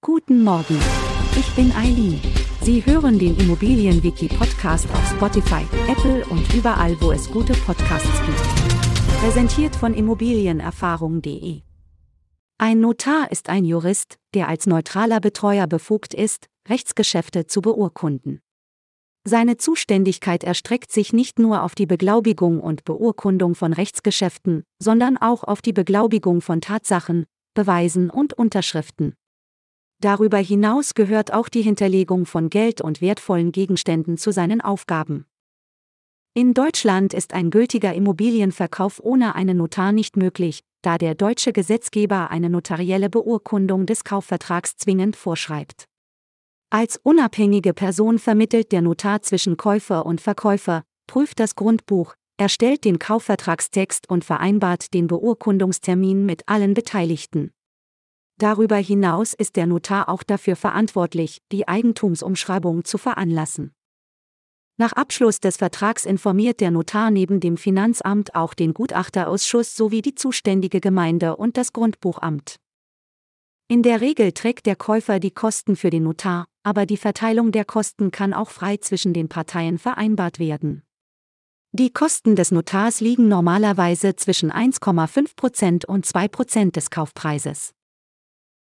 Guten Morgen. Ich bin Eileen. Sie hören den Immobilienwiki-Podcast auf Spotify, Apple und überall, wo es gute Podcasts gibt. Präsentiert von Immobilienerfahrung.de. Ein Notar ist ein Jurist, der als neutraler Betreuer befugt ist, Rechtsgeschäfte zu beurkunden. Seine Zuständigkeit erstreckt sich nicht nur auf die Beglaubigung und Beurkundung von Rechtsgeschäften, sondern auch auf die Beglaubigung von Tatsachen, Beweisen und Unterschriften. Darüber hinaus gehört auch die Hinterlegung von Geld und wertvollen Gegenständen zu seinen Aufgaben. In Deutschland ist ein gültiger Immobilienverkauf ohne einen Notar nicht möglich, da der deutsche Gesetzgeber eine notarielle Beurkundung des Kaufvertrags zwingend vorschreibt. Als unabhängige Person vermittelt der Notar zwischen Käufer und Verkäufer, prüft das Grundbuch, erstellt den Kaufvertragstext und vereinbart den Beurkundungstermin mit allen Beteiligten. Darüber hinaus ist der Notar auch dafür verantwortlich, die Eigentumsumschreibung zu veranlassen. Nach Abschluss des Vertrags informiert der Notar neben dem Finanzamt auch den Gutachterausschuss sowie die zuständige Gemeinde und das Grundbuchamt. In der Regel trägt der Käufer die Kosten für den Notar, aber die Verteilung der Kosten kann auch frei zwischen den Parteien vereinbart werden. Die Kosten des Notars liegen normalerweise zwischen 1,5% und 2% des Kaufpreises.